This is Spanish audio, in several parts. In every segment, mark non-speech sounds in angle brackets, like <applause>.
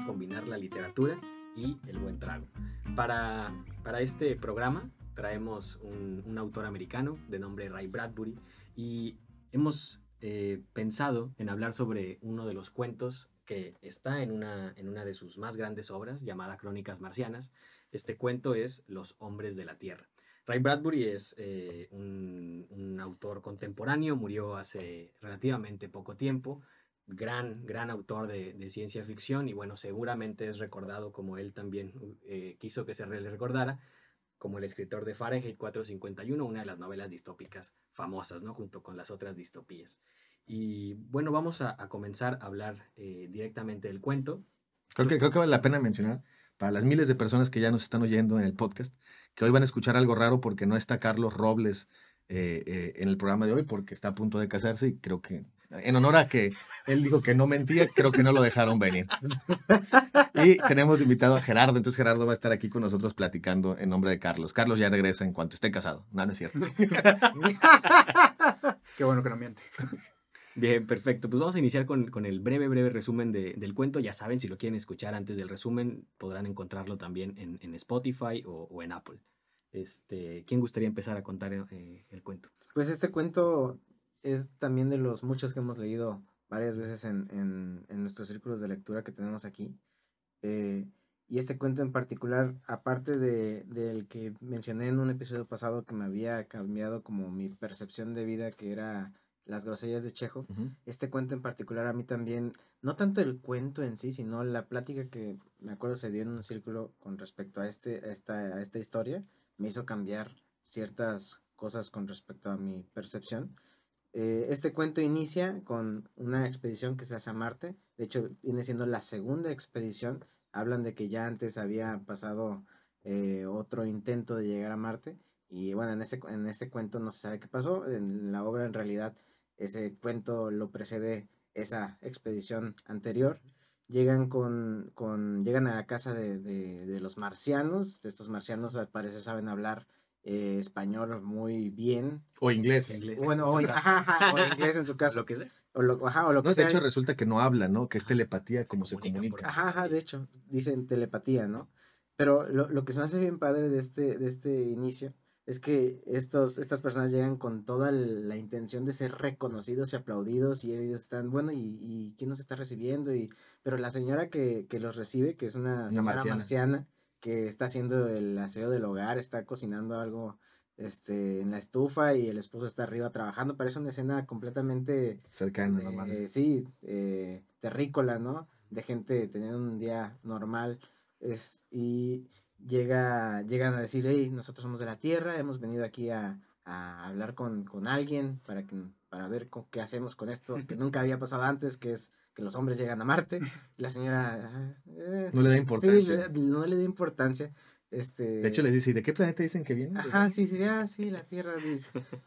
combinar la literatura y el buen trago. Para, para este programa traemos un, autor americano de nombre Ray Bradbury y hemos eh, pensado en hablar sobre uno de los cuentos que está en una, en una de sus más grandes obras llamada Crónicas Marcianas. Este cuento es Los Hombres de la Tierra. Ray Bradbury es eh, un, autor contemporáneo, murió hace relativamente poco tiempo, gran, gran autor de, de, ciencia ficción y bueno, seguramente es recordado como él también eh, quiso que se le recordara, como el escritor de Fahrenheit 451, una de las novelas distópicas famosas, ¿no? Junto con las otras distopías. Y bueno, vamos a, a comenzar a hablar eh, directamente del cuento. Creo que, creo que vale la pena mencionar para las miles de personas que ya nos están oyendo en el podcast, que hoy van a escuchar algo raro porque no está Carlos Robles eh, en el programa de hoy porque está a punto de casarse y creo que en honor a que él dijo que no mentía, creo que no lo dejaron venir. Y tenemos invitado a Gerardo, entonces Gerardo va a estar aquí con nosotros platicando en nombre de Carlos. Carlos ya regresa en cuanto esté casado. No, no es cierto. Qué bueno que no miente. Bien, perfecto. Pues vamos a iniciar con, con el breve, breve resumen de, del cuento. Ya saben, si lo quieren escuchar antes del resumen, podrán encontrarlo también en, en Spotify o, o, en Apple. Este, ¿Quién gustaría empezar a contar eh, el cuento? Pues este cuento es también de los muchos que hemos leído varias veces en, en, en nuestros círculos de lectura que tenemos aquí. Eh, y este cuento en particular, aparte de, del que mencioné en un episodio pasado que me había cambiado como mi percepción de vida, que era las groserías de Chejo, este cuento en particular a mí también, no tanto el cuento en sí, sino la plática que me acuerdo se dio en un círculo con respecto a, este, a, esta, a esta historia, me hizo cambiar ciertas cosas con respecto a mi percepción. Eh, este cuento inicia con una expedición que se hace a Marte. De hecho, viene siendo la segunda expedición. Hablan de que ya antes había pasado eh, otro intento de llegar a Marte. Y bueno, en ese, en ese cuento no se sabe qué pasó. En la obra, en realidad, ese cuento lo precede esa expedición anterior. Llegan, con, con, llegan a la casa de, de, de los marcianos. Estos marcianos, al parecer, saben hablar eh, español muy bien. O inglés. Bueno, o, inglés en su <laughs> caso. Lo que sea. O lo, ajá, o lo que no, sea. de hecho resulta que no habla, ¿no? Que es telepatía como se comunica. Ajá, ajá, de hecho, dicen telepatía, ¿no? Pero lo, lo, que se me hace bien padre de este, de este inicio es que estos, estas personas llegan con toda la intención de ser reconocidos y aplaudidos y ellos están, bueno, ¿y, y quién nos está recibiendo? Y, pero la señora que, que los recibe, que es una, una marciana. marciana que está haciendo el aseo del hogar, está cocinando algo este, en la estufa y el esposo está arriba trabajando. Parece una escena completamente cercana, eh, sí, eh, terrícola, ¿no? De gente teniendo un día normal. Es, y llega, llegan a decir, hey, nosotros somos de la tierra, hemos venido aquí a, a hablar con, con, alguien para, que, para ver con, qué hacemos con esto que nunca había pasado antes, que es que los hombres llegan a Marte. <laughs> La señora... Eh, no le da importancia. Sí, no le da importancia. Este... De hecho, les dice, ¿de qué planeta dicen que vienen? Ajá, sí, sí, ah, sí, la Tierra.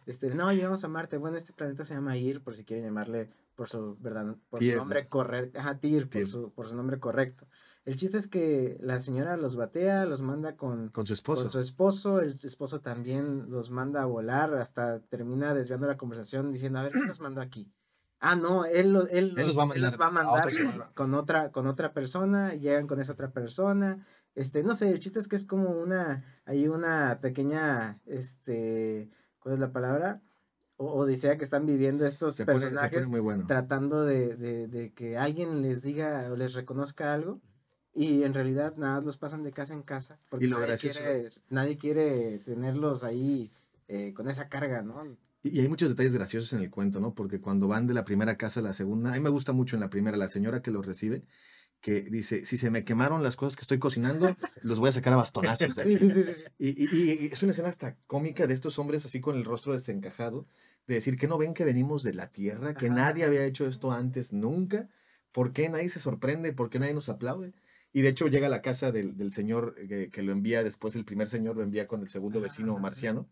Este, no, llegamos a Marte. Bueno, este planeta se llama Ir, por si quieren llamarle por su, verdad, por su nombre correcto. Ajá, Tyr, Por, su, por su nombre correcto. El chiste es que la señora los batea, los manda con, con su esposo. Con su esposo, el esposo también los manda a volar, hasta termina desviando la conversación diciendo, a ver, ¿qué <clears throat> nos mandó aquí? Ah, no, él, él, él, los, va a mandar, va a mandar <laughs> con, otra, con otra persona, llegan con esa otra persona. Este, no sé, el chiste es que es como una, hay una pequeña, este, ¿cuál es la palabra? O, odisea que están viviendo estos se personajes pone, se pone muy bueno. tratando de, de, de, que alguien les diga o les reconozca algo. Y en realidad nada, los pasan de casa en casa. Porque y lo nadie, quiere, nadie quiere tenerlos ahí eh, con esa carga, ¿no? Y hay muchos detalles graciosos en el cuento, ¿no? Porque cuando van de la primera casa a la segunda, a mí me gusta mucho en la primera la señora que los recibe, que dice, si se me quemaron las cosas que estoy cocinando, <laughs> los voy a sacar a bastonazos. Sí, sí, sí, sí. Y, y, y, es una escena hasta cómica de estos hombres así con el rostro desencajado, de decir que no ven que venimos de la tierra, que Ajá. nadie había hecho esto antes nunca, ¿por qué nadie se sorprende? ¿Por qué nadie nos aplaude? Y de hecho llega a la casa del, del señor que, que, lo envía, después el primer señor lo envía con el segundo vecino marciano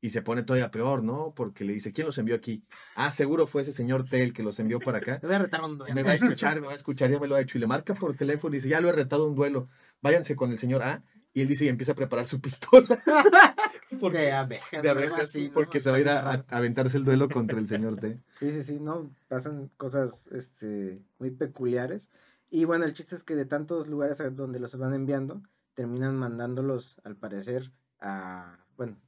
y se pone todavía peor, ¿no? Porque le dice, ¿quién los envió aquí? Ah, seguro fue ese señor Tel que los envió para acá. Me voy a retar un duelo. Me va a escuchar, me va a escuchar, ya me lo ha hecho. Y le marca por teléfono y dice, ya lo he retado un duelo, váyanse con el señor A. Y él dice y empieza a preparar su <laughs> pistola. <laughs> porque, de abejas. de abejas, así, ¿no? porque se va a ir a- a aventarse el duelo contra el señor T. Sí, sí, sí, no, pasan cosas este, muy peculiares. Y bueno, el chiste es que de tantos lugares a donde los van enviando, terminan mandándolos, al parecer, a, bueno,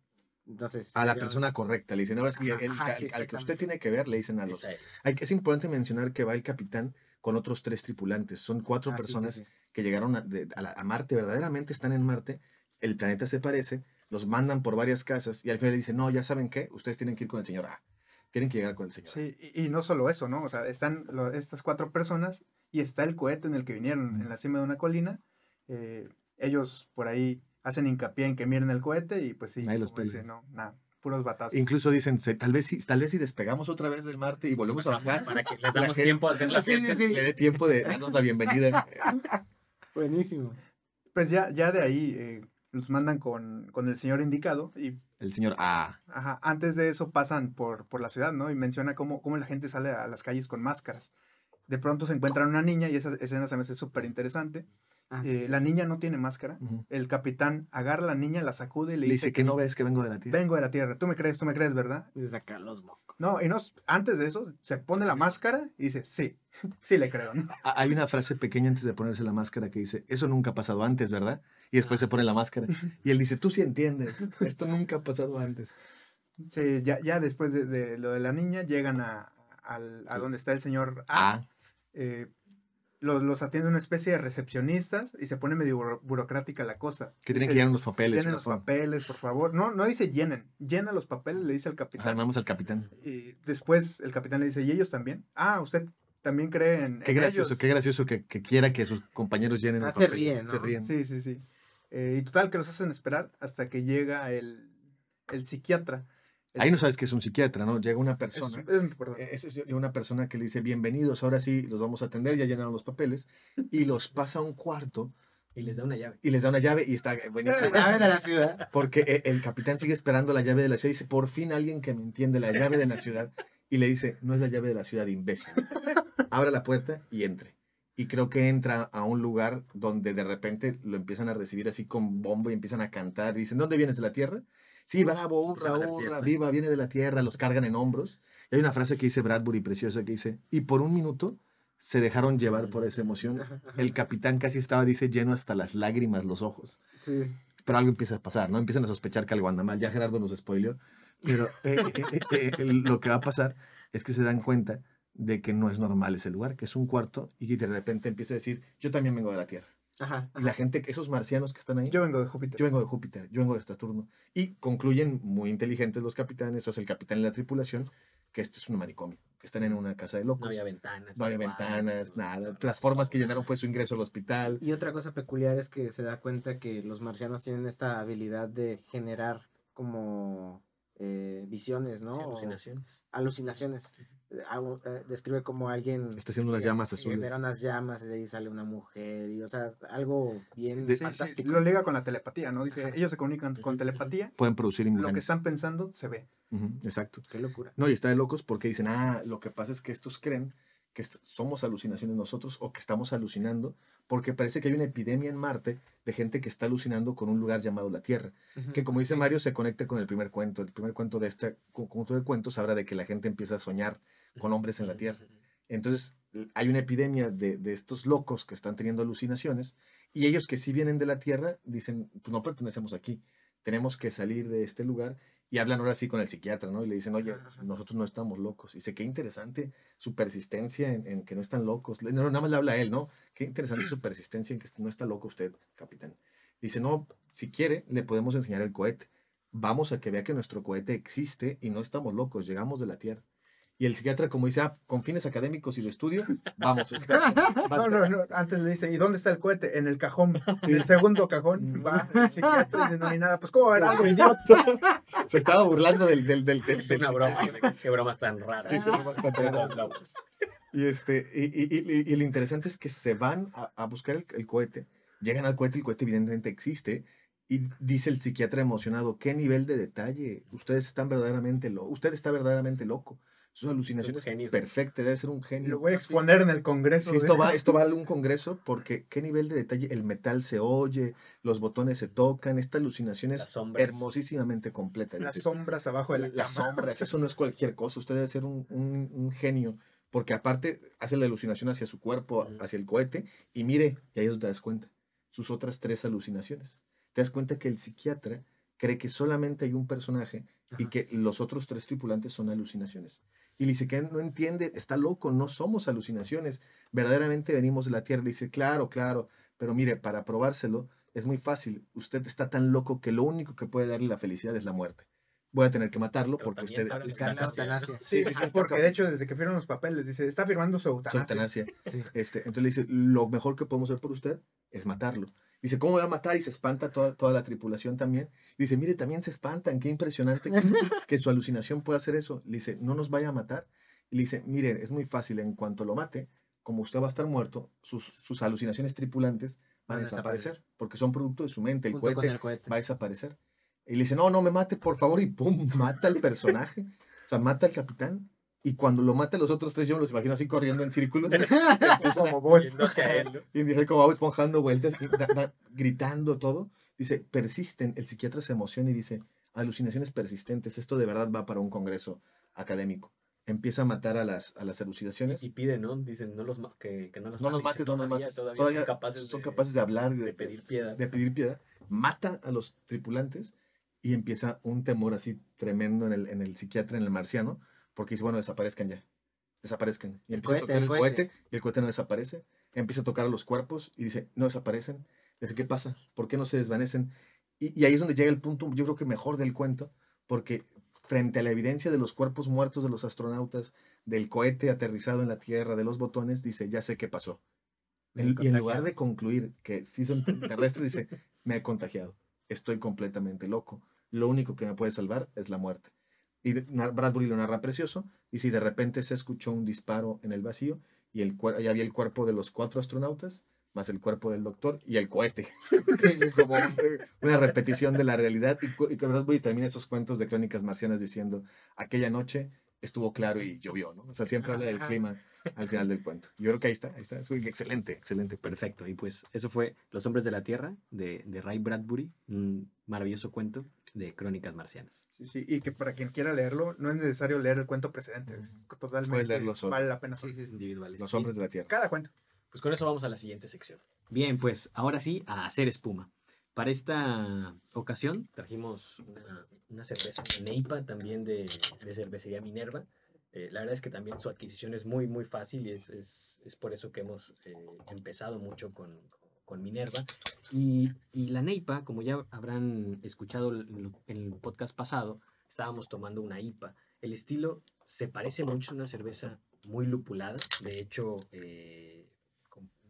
entonces... A la persona correcta. Le dicen, ahora sí, Ajá, el- ajá, al- sí, al, que usted tiene que ver, le dicen a los... Es. Hay, es importante mencionar que va el capitán con otros tres tripulantes. Son cuatro Ah, sí, sí, personas sí. que llegaron a, de- a la- a Marte, verdaderamente están en Marte, el planeta se parece, los mandan por varias casas y al final le dicen, no, ya saben qué, ustedes tienen que ir con el señor A. Tienen que llegar con el señor A. Sí, y, y no solo eso, ¿no? O sea, están lo- estas cuatro personas y está el cohete en el que vinieron, en la cima de una colina. eh, ellos por ahí hacen hincapié en que miren el cohete y pues sí, Ahí los como dice, pelan. no, nada, puros batazos. Incluso dicen, "Se- tal vez, si, tal vez si despegamos otra vez del Marte y volvemos a bajar, <laughs> Para que les damos gente- tiempo a hacer la Sí, sí, fiesta. sí. le dé tiempo de darnos la bienvenida. <laughs> Buenísimo. Pues ya, ya de ahí eh, los mandan con, con el señor indicado y El señor A. Ajá, antes de eso pasan por, por la ciudad, ¿no? Y menciona cómo, cómo la gente sale a las calles con máscaras. De pronto se encuentran una niña y esa escena se me hace súper interesante. Ah, sí, Eh, sí. La niña no tiene máscara. El capitán agarra a la niña, la sacude y le, Le dice que no ve ves que vengo de la Tierra. vengo de la Tierra. Tú me crees, tú me crees, ¿verdad? De sacar los mocos. No, y no, antes de eso se pone la máscara y dice, sí, <laughs> sí le creo, ¿no? Ah, Hay una frase pequeña antes de ponerse la máscara que dice, eso nunca ha pasado antes, ¿verdad? Y después Ah, se pone la máscara. Y él dice, tú sí entiendes, esto nunca ha pasado antes. Sí, ya, ya después de, de lo de la niña llegan a, al- a donde está el señor A. A. eh, los, los atiende una especie de recepcionistas y se pone medio buro- burocrática la cosa. Que tienen Dice, que llenar los papeles. Llenen los papeles, por favor. No, no dice llenen. Llena los papeles, le dice al Ajá, capitán. Llamamos al capitán. Y después el capitán le dice, ¿y ellos también? Ah, usted también cree en, Qué en gracioso, ellos?". qué gracioso que, que quiera que sus compañeros llenen Ah, los se papeles. ríen, Se ¿no? ríen. Sí, sí, sí. Eh, y total, que los hacen esperar hasta que llega el, el psiquiatra. Ahí no sabes que es un psiquiatra, ¿no? Llega una persona. es- eh, Es, es una persona que le dice, bienvenidos, ahora sí los vamos a atender, ya llenaron los papeles. Y los <laughs> pasa a un cuarto Y les da una llave. y les da una llave y está buenísimo. La llave de la ciudad. Porque e- el capitán sigue esperando la llave de la ciudad y dice, por fin alguien que me entiende la llave de la ciudad. Y le dice, no es la llave de la ciudad, imbécil. Abra la puerta y entre. Y creo que entra a un lugar donde de repente lo empiezan a recibir así con bombo y empiezan a cantar. Y dicen, ¿dónde vienes de la tierra? Sí, bravo, hurra, hurra, viva, viene de la tierra, los cargan en hombros. Y hay una frase que dice Bradbury preciosa que dice, y por un minuto se dejaron llevar por esa emoción. El capitán casi estaba, dice, lleno hasta las lágrimas los ojos Sí. pero algo empieza a pasar, ¿no? Empiezan a sospechar que algo anda mal. Ya Gerardo nos spoileó. Pero eh, eh, eh, lo que va a pasar es que se dan cuenta de que no es normal ese lugar, que es un cuarto, y que de repente empieza a decir, yo también vengo de la Tierra. Ajá. Y la gente, esos marcianos que están ahí, Yo vengo de Júpiter. yo vengo de Júpiter, yo vengo de Saturno. Y concluyen muy inteligentes los capitanes, o sea, el capitán y la tripulación, que esto es un manicomio, que están en una casa de locos. No había ventanas. No había ventanas, no- nada. Las formas que llenaron fue su ingreso al hospital. Y otra cosa peculiar es que se da cuenta que los marcianos tienen esta habilidad de generar como eh, visiones, ¿no? Sí, O alucinaciones. alucinaciones. Eh, describe como alguien Está haciendo unas llamas azules. genera unas llamas y de ahí sale una mujer y o sea algo bien De- Sí, sí, fantástico. lo liga con la telepatía, ¿no? Dice, Ajá. ellos se comunican con telepatía. Pueden producir Lo que imágenes. están pensando se ve. Exacto. Qué locura. No, y está de locos porque dicen, ah, lo que pasa es que estos creen que somos alucinaciones nosotros o que estamos alucinando porque parece que hay una epidemia en Marte de gente que está alucinando con un lugar llamado la Tierra, que como dice Mario se conecta con el primer cuento. El primer cuento de este conjunto de cuentos habla de que la gente empieza a soñar con hombres en la Tierra. Entonces, hay una epidemia de, de estos locos que están teniendo alucinaciones y ellos que sí vienen de la Tierra dicen, pues no pertenecemos aquí, tenemos que salir de este lugar y hablan ahora sí con el psiquiatra, ¿no? Y le dicen, oye, Ajá, nosotros no estamos locos. Y dice, qué interesante su persistencia en, en que no están locos. No, nada más le habla a él, ¿no? Qué interesante su persistencia en que no está loco usted, capitán. Dice, no, si quiere, le podemos enseñar el cohete. Vamos a que vea que nuestro cohete existe y no estamos locos, llegamos de la Tierra. Y el psiquiatra, como dice, ah, con fines académicos y de estudio, vamos. está- <laughs> No, no, no, Antes le dice, ¿y dónde está el cohete? En el cajón. En el segundo cajón. Va el psiquiatra y dice, no hay nada. Pues, ¿cómo era algo idiota? <laughs> Se estaba burlando del... del, del, del- Es del una broma. Qué bromas tan raras. Sí, bromas tan. Y, este, y, y, y- y lo interesante es que se van a, a buscar el, el cohete, llegan al cohete, el cohete evidentemente existe, y dice el psiquiatra emocionado, ¿qué nivel de detalle? Ustedes están verdaderamente lo, usted está verdaderamente loco. Sus alucinaciones perfectas, debe ser un genio. Lo voy a exponer en el congreso. Sí, esto de- va, esto va a algún congreso porque qué nivel de detalle, el metal se oye, los botones se tocan, esta alucinación es hermosísimamente completa. Las sombras abajo de la las cama. sombras, eso no es cualquier cosa, usted debe ser un, un- un genio, porque aparte hace la alucinación hacia su cuerpo, hacia el cohete, y mire, y ahí es donde te das cuenta, sus otras tres alucinaciones. Te das cuenta que el psiquiatra cree que solamente hay un personaje y que los otros tres tripulantes son alucinaciones. Y le dice que no entiende, está loco, no somos alucinaciones, verdaderamente venimos de la Tierra. Le dice, claro, claro, pero mire, para probárselo es muy fácil. Usted está tan loco que lo único que puede darle la felicidad es la muerte. Voy a tener que matarlo Pero porque usted... eutanasia, eutanasia. Sí, sí, sí, Porque de hecho, desde que firman los papeles, dice, está firmando su su eutanasia. eutanasia. <laughs> Sí. Este, entonces le dice, lo mejor que podemos hacer por usted es matarlo. Dice, ¿cómo voy a matar? Y se espanta toda, toda la tripulación también. Dice, mire, también se espantan, qué impresionante que, <laughs> que su alucinación pueda hacer eso. Le dice, no nos vaya a matar. Y le dice, mire, es muy fácil, en cuanto lo mate, como usted va a estar muerto, sus, sus alucinaciones tripulantes van a Van a desaparecer. desaparecer, porque son producto de su mente. El cohete el cohete. va a desaparecer. Y le dice, no, no me mate, por favor, y pum, mata al personaje. O sea, mata al capitán. Y cuando lo mata los otros tres, yo me los imagino así corriendo en círculos. <laughs> Como y dice <laughs> como Bob esponjando vueltas, gritando todo. Dice, persisten. El psiquiatra se emociona y dice, alucinaciones persistentes. Esto de verdad va para un congreso académico. Empieza a matar a las, a las alucinaciones. Y pide, ¿no? Dicen, no los que, que no los no los mate. mates, no los Todavía- mates. Todavía, Todavía son capaces, son de, capaces de hablar, de de, pedir piedad. de pedir piedad. Mata a los tripulantes y empieza un temor así tremendo en el, en el psiquiatra, en el marciano, porque dice, bueno, desaparezcan ya. Desaparezcan. Y El empieza a tocar el cohete. cohete y el cohete no desaparece. Empieza a tocar a los cuerpos y dice, no desaparecen. Dice, ¿qué pasa? ¿Por qué no se desvanecen? Y, y ahí es donde llega el punto, yo creo que mejor del cuento, porque frente a la evidencia de los cuerpos muertos de los astronautas, del cohete aterrizado en la Tierra, de los botones, dice, ya sé qué pasó. En- y en lugar de concluir que sí son terrestres, dice, me he contagiado, estoy completamente loco. Lo único que me puede salvar es la muerte. Y Bradbury lo narra precioso, y si de repente se escuchó un disparo en el vacío, y el y había el cuerpo de los cuatro astronautas, más el cuerpo del doctor y el cohete. <laughs> Sí, sí, sí. Como un- una repetición de la realidad. Y, y Bradbury termina esos cuentos de crónicas marcianas diciendo, aquella noche estuvo claro y llovió, ¿no? O sea, siempre habla del clima al final del cuento. Yo creo que ahí está, ahí está. Es excelente, excelente. Perfecto. Y pues eso fue Los Hombres de la Tierra de, de Ray Bradbury, un maravilloso cuento de crónicas marcianas. Sí, sí, y que para quien quiera leerlo, no es necesario leer el cuento precedente. Es totalmente leerlo solo. vale la pena Sí, solo. sí, sí. Individuales. Los hombres de la Tierra. Cada cuento. Pues con eso vamos a la siguiente sección. Bien, pues ahora sí, a hacer espuma. Para esta ocasión trajimos una, una cerveza Neipa, también de, de cervecería Minerva. Eh, la verdad es que también su adquisición es muy, muy fácil y es, es, es por eso que hemos eh, empezado mucho con, con Minerva. Y, y la Neipa, como ya habrán escuchado en el podcast pasado, estábamos tomando una IPA. El estilo se parece mucho a una cerveza muy lupulada. De hecho, eh,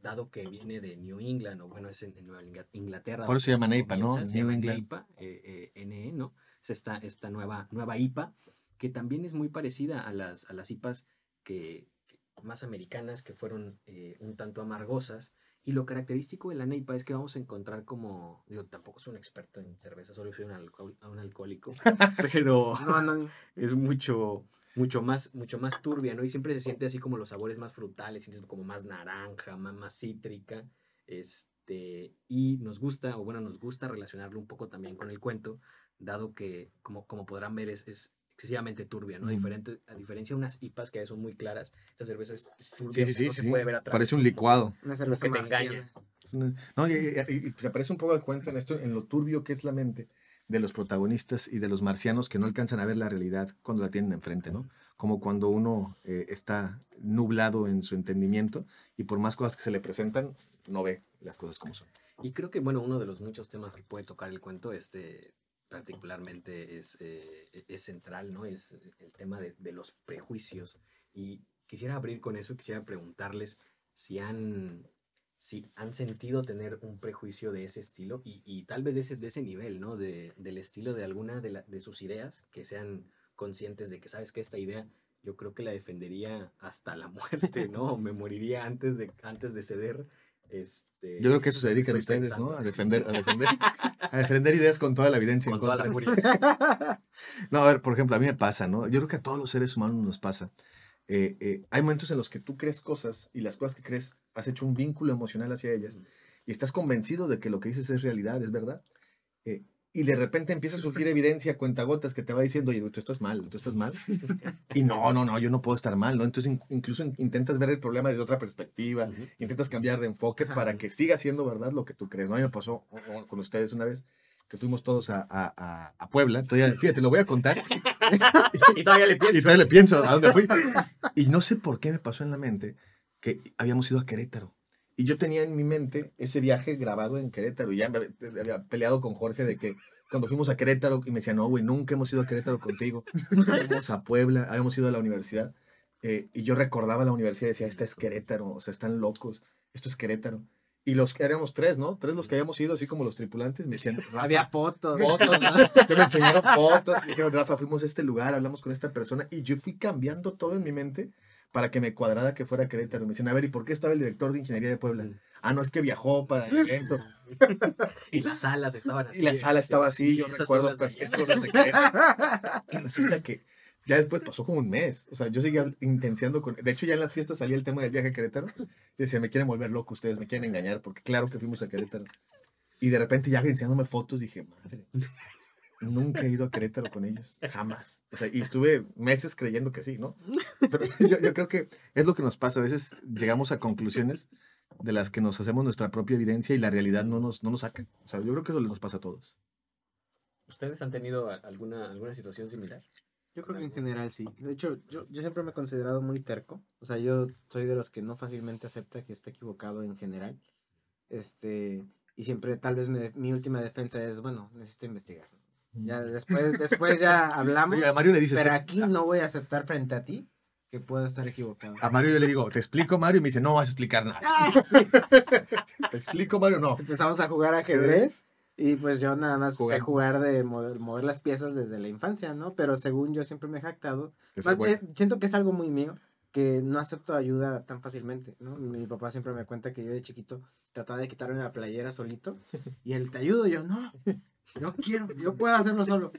dado que viene de New England, o bueno, es en, en Nueva Ingla- Inglaterra. Por eso se llama NEIPA, ¿no? Se New England. NEIPA, eh, eh, NE, ¿no? Es esta, esta nueva, nueva IPA, que también es muy parecida a las, a las IPAs que, que- más americanas, que fueron eh, un tanto amargosas. Y lo característico de la NEIPA es que vamos a encontrar como, digo, tampoco soy un experto en cerveza, solo soy un, alcohol- un alcohólico, <laughs> pero No, no, <laughs> es mucho, mucho más, mucho más turbia, ¿no? Y siempre se siente así como los sabores más frutales, sientes como más naranja, más, más cítrica, este, y nos gusta, o bueno, nos gusta relacionarlo un poco también con el cuento, dado que, como, como podrán ver, es, es excesivamente turbia, ¿no? A, Mm. diferente, a diferencia de unas IPAs que son muy claras, esta cerveza es, es turbia, Sí, sí, sí. no se sí. puede ver atrás. Parece un licuado. Una cerveza que te engaña. Una- No, y, y- y se parece un poco al cuento en esto, en lo turbio que es la mente de los protagonistas y de los marcianos que no alcanzan a ver la realidad cuando la tienen enfrente, ¿no? Como cuando uno eh, está nublado en su entendimiento y por más cosas que se le presentan, no ve las cosas como son. Y creo que, bueno, uno de los muchos temas que puede tocar el cuento, este, particularmente es, eh, e- es central, ¿no? Es el tema de, de los prejuicios. Y quisiera abrir con eso, quisiera preguntarles si han, si han sentido tener un prejuicio de ese estilo y, y tal vez de ese, de ese nivel, ¿no? De, del estilo de alguna de, la- de sus ideas, que sean conscientes de que, ¿sabes que Esta idea yo creo que la defendería hasta la <laughs> muerte, ¿no? Me moriría antes de, antes de ceder Este, Yo creo que eso se dedican ustedes, ¿no? A defender, a defender, <laughs> a defender ideas con toda la evidencia en Con toda la contra. furia. <laughs> No, a ver, por ejemplo, a mí me pasa, ¿no? Yo creo que a todos los seres humanos nos pasa. Eh, eh, hay momentos en los que tú crees cosas y las cosas que crees has hecho un vínculo emocional hacia ellas y estás convencido de que lo que dices es realidad, es verdad. Eh, y de repente empieza a surgir evidencia, cuentagotas, que te va diciendo, oye, tú estás mal, tú estás mal. Y no, no, no, yo no puedo estar mal, ¿no? Entonces in- incluso in- intentas ver el problema desde otra perspectiva, Ujú. intentas cambiar de enfoque para que siga siendo verdad lo que tú crees. ¿no? A mí me pasó uh, con ustedes una vez que fuimos todos a, a- a- Puebla. Todavía, fíjate, lo voy a contar. <laughs> y todavía le Y pienso. todavía le pienso a dónde fui. Y no sé por qué me pasó en la mente que habíamos ido a Querétaro. Y yo tenía en mi mente ese viaje grabado en Querétaro. Y ya me había- peleado con Jorge de que cuando fuimos a Querétaro, y me decía, no, güey, nunca hemos ido a Querétaro contigo. Fuimos a Puebla, habíamos ido a la universidad. eh, y yo recordaba la universidad y decía, esta es Querétaro, o sea, están locos, esto es Querétaro. Y los que éramos tres, ¿no? Tres los que habíamos ido, así como los tripulantes, me decían, Rafa, Había fotos. fotos, <laughs> que me enseñaron fotos, me dijeron, Rafa, fuimos a este lugar, hablamos con esta persona, y yo fui cambiando todo en mi mente para que me cuadrara que fuera Querétaro. Me decían, a ver, ¿y por qué estaba el director de ingeniería de Puebla? Mm. Ah, no, es que viajó para el evento. <laughs> Y las salas estaban así. Y la sala estaba así, yo recuerdo Querétaro. Y <laughs> resulta que ya después pasó como un mes. O sea, yo seguía intenciando con... De hecho, ya en las fiestas salía el tema del viaje a Querétaro. Y decía, me quieren volver loco ustedes, me quieren engañar, porque claro que fuimos a Querétaro. Y de repente ya enseñándome fotos, dije, madre, nunca he ido a Querétaro con ellos, jamás. O sea, y estuve meses creyendo que sí, ¿no? <laughs> Pero yo, yo creo que es lo que nos pasa. A veces llegamos a conclusiones de las que nos hacemos nuestra propia evidencia y la realidad no nos, no nos saca. O sea, yo creo que eso le nos pasa a todos. ¿Ustedes han tenido alguna, alguna situación similar? Yo creo que en general sí. De hecho, yo, yo siempre me he considerado muy terco. O sea, yo soy de los que no fácilmente acepta que esté equivocado en general. Este, y siempre tal vez me- mi última defensa es, bueno, necesito investigar. Ya después, después <laughs> ya hablamos. Oye, a Mario le dices, pero "Te- aquí no voy a aceptar frente a ti que puedo estar equivocado. a Mario yo le digo, te explico Mario, y me dice, no vas a explicar nada. Ah, <laughs> sí. Te explico Mario, no. Empezamos a jugar ajedrez y pues yo nada más sé Jugar. jugar de mover, mover las piezas desde la infancia, ¿no? Pero según yo siempre me he jactado Más es- siento que es algo muy mío, que no acepto ayuda tan fácilmente, ¿no? Mi papá siempre me cuenta que yo de chiquito trataba de quitarme la playera solito <laughs> y él te ayudo, yo no, yo quiero, yo puedo hacerlo solo.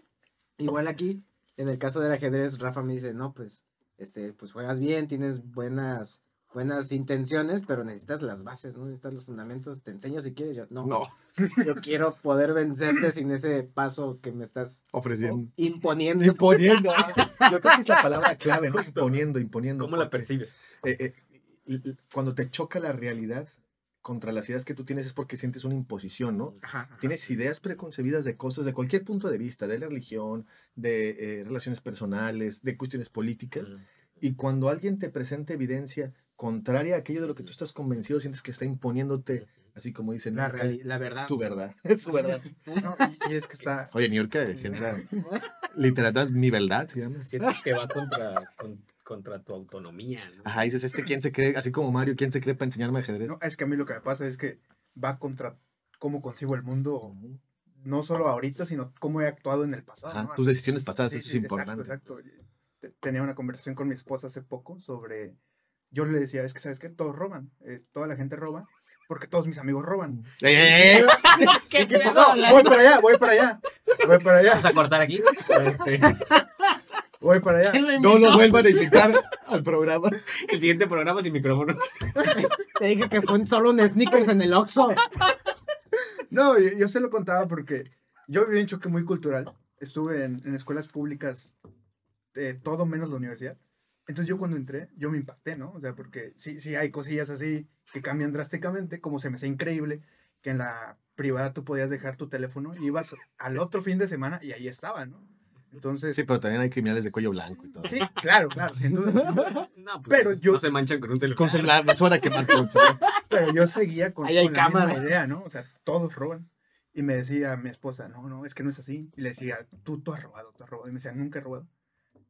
Igual aquí, en el caso del ajedrez, Rafa me dice, no, pues, este, pues juegas bien, tienes buenas, buenas intenciones, pero necesitas las bases, ¿no? Necesitas los fundamentos, te enseño si quieres, yo no, No, yo quiero poder vencerte sin ese paso que me estás ofreciendo. imponiendo. Imponiendo. <laughs> Yo creo que es la palabra clave, ¿no? Justo. Imponiendo, imponiendo. ¿Cómo la percibes? eh, eh, cuando te choca la realidad contra las ideas que tú tienes es porque sientes una imposición, ¿no? Ajá, ajá. Tienes ideas preconcebidas de cosas de cualquier punto de vista, de la religión, de eh, relaciones personales, de cuestiones políticas. Y cuando alguien te presenta evidencia contraria a aquello de lo que tú estás convencido, sientes que está imponiéndote, así como dicen, la, la verdad. tu verdad. <laughs> Es su verdad. No, y, y es que está, Oye, New York <laughs> genera literatura, mi verdad. Sientes que va contra, con- contra tu autonomía, ¿no? Ajá, dices, este, ¿quién se cree? Así como Mario, ¿quién se cree para enseñarme ajedrez? no, es que a mí lo que me pasa es que va contra cómo concibo el mundo, no solo ahorita, sino cómo he actuado en el pasado. Ajá, ¿no? tus decisiones pasadas, Sí, eso sí, es importante. Exacto, exacto. Te- Tenía una conversación con mi esposa hace poco sobre. Yo le decía, es que, ¿sabes qué? Todos roban. eh, toda la gente roba porque todos mis amigos roban. ¡Eh, eh, eh! ¿Qué, <laughs> ¿Qué estás- no, voy para allá, voy para allá. Voy para allá, Vamos a cortar aquí. <laughs> Este, voy para allá. ¿Quién lo No lo vuelvan a invitar al programa. el siguiente programa sin micrófono. Te dije que fue un- solo un sneakers en el Oxxo. No, yo, yo se lo contaba porque yo viví en choque muy cultural. Estuve en, en escuelas públicas, eh, todo menos la universidad. Entonces yo cuando entré, yo me impacté, ¿no? O sea, porque sí, sí hay cosillas así que cambian drásticamente, como se me hace increíble que en la privada tú podías dejar tu teléfono y ibas al otro fin de semana y ahí estaba, ¿no? Entonces, Sí, pero también hay criminales de cuello blanco y todo. sí, claro, claro, sin duda. sin duda. <laughs> No, pues, Pero yo- No se manchan con un celular. Con celular, me suena que mal con celular. Pero yo seguía con, Ahí hay con la misma idea, ¿no? O sea, todos roban. Y me decía mi esposa, no, no, es que no es así. Y le decía, tú, tú has robado, tú has robado. Y me decía, nunca he robado.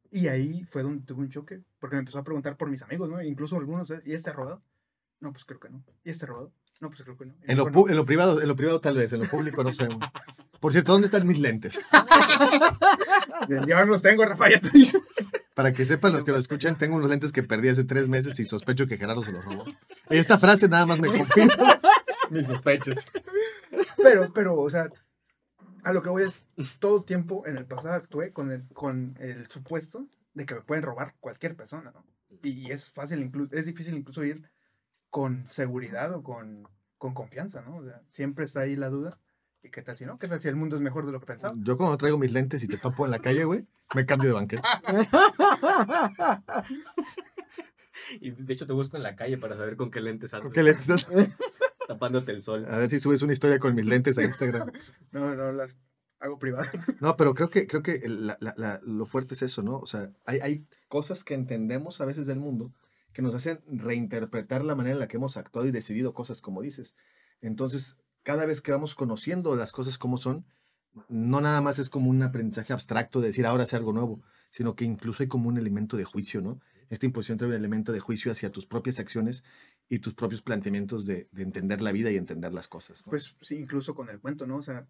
Y ahí fue donde tuve un choque, porque me empezó a preguntar por mis amigos, ¿no? Incluso algunos. ¿y este ha robado? No, pues creo que no. ¿Y este ha robado? No, pues creo que no. En lo, pu- en lo privado, en lo privado tal vez, en lo público no sé. Por cierto, ¿dónde están mis lentes? "No, Yo no los tengo, Rafael. ya te dije". Para que sepan los que lo escuchan, tengo unos lentes que perdí hace tres meses y sospecho que Gerardo se los robó. Esta frase nada más me confirma <laughs> mis sospechos. Pero, pero, o sea, a lo que voy es, todo el tiempo en el pasado actué con el, con el supuesto de que me pueden robar cualquier persona, ¿no? Y es fácil, incluso, es difícil incluso ir con seguridad o con, con confianza, ¿no? O sea, siempre está ahí la duda. ¿Y qué tal si no? ¿Qué tal si el mundo es mejor de lo que pensaba? Yo cuando traigo mis lentes y te topo en la calle, güey, me cambio de banqueta. Y de hecho te busco en la calle para saber con qué lentes andas. ¿Con qué lentes andas? <laughs> Tapándote el sol. A ver si subes una historia con mis lentes a Instagram. <laughs> No, no, las hago privadas. <laughs> No, pero creo que, creo que el- la- la- la- lo fuerte es eso, ¿no? O sea, hay, hay cosas que entendemos a veces del mundo que nos hacen reinterpretar la manera en la que hemos actuado y decidido cosas como dices. Entonces, cada vez que vamos conociendo las cosas como son, no nada más es como un aprendizaje abstracto de decir ahora sé algo nuevo, sino que incluso hay como un elemento de juicio, ¿no? Esta imposición trae un elemento de juicio hacia tus propias acciones y tus propios planteamientos de, de entender la vida y entender las cosas. ¿no? Pues sí, incluso con el cuento, ¿no? O sea,